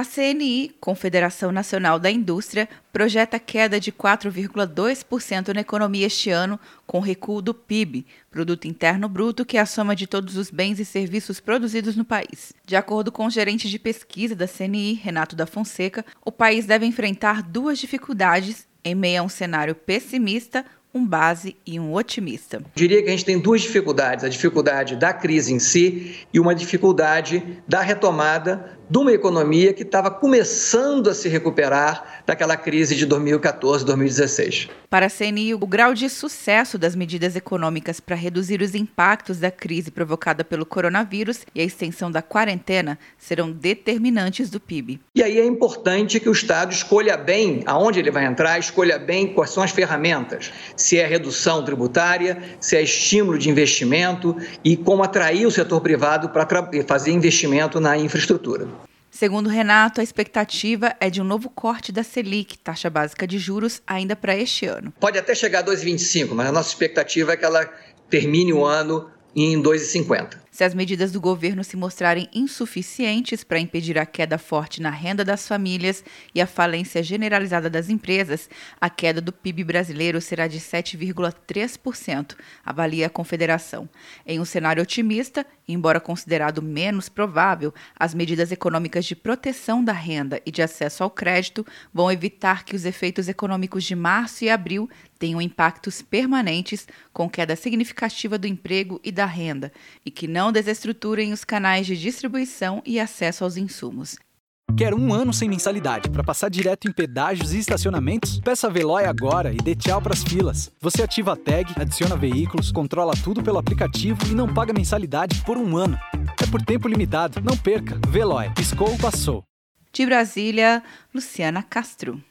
A CNI, Confederação Nacional da Indústria, projeta queda de 4,2% na economia este ano, com recuo do PIB, Produto Interno Bruto, que é a soma de todos os bens e serviços produzidos no país. De acordo com o gerente de pesquisa da CNI, Renato da Fonseca, o país deve enfrentar duas dificuldades em meio a um cenário pessimista, um base e um otimista. Eu diria que a gente tem duas dificuldades: a dificuldade da crise em si e uma dificuldade da retomada de uma economia que estava começando a se recuperar daquela crise de 2014, 2016. Para a CNI, o grau de sucesso das medidas econômicas para reduzir os impactos da crise provocada pelo coronavírus e a extensão da quarentena serão determinantes do PIB. E aí é importante que o Estado escolha bem aonde ele vai entrar, escolha bem quais são as ferramentas, se é redução tributária, se é estímulo de investimento e como atrair o setor privado para fazer investimento na infraestrutura. Segundo Renato, a expectativa é de um novo corte da Selic, taxa básica de juros, ainda para este ano. Pode até chegar a 2,25, mas a nossa expectativa é que ela termine o ano em 2,50. Se as medidas do governo se mostrarem insuficientes para impedir a queda forte na renda das famílias e a falência generalizada das empresas, a queda do PIB brasileiro será de 7,3%, avalia a Confederação. Em um cenário otimista, embora considerado menos provável, as medidas econômicas de proteção da renda e de acesso ao crédito vão evitar que os efeitos econômicos de março e abril tenham impactos permanentes, com queda significativa do emprego e da renda, e que não desestruturem os canais de distribuição e acesso aos insumos. Quer um ano sem mensalidade para passar direto em pedágios e estacionamentos? Peça a Veloy agora e dê tchau para as filas. Você ativa a tag, adiciona veículos, controla tudo pelo aplicativo e não paga mensalidade por um ano. É por tempo limitado. Não perca. Veloy. Piscou, passou. De Brasília, Luciana Castro.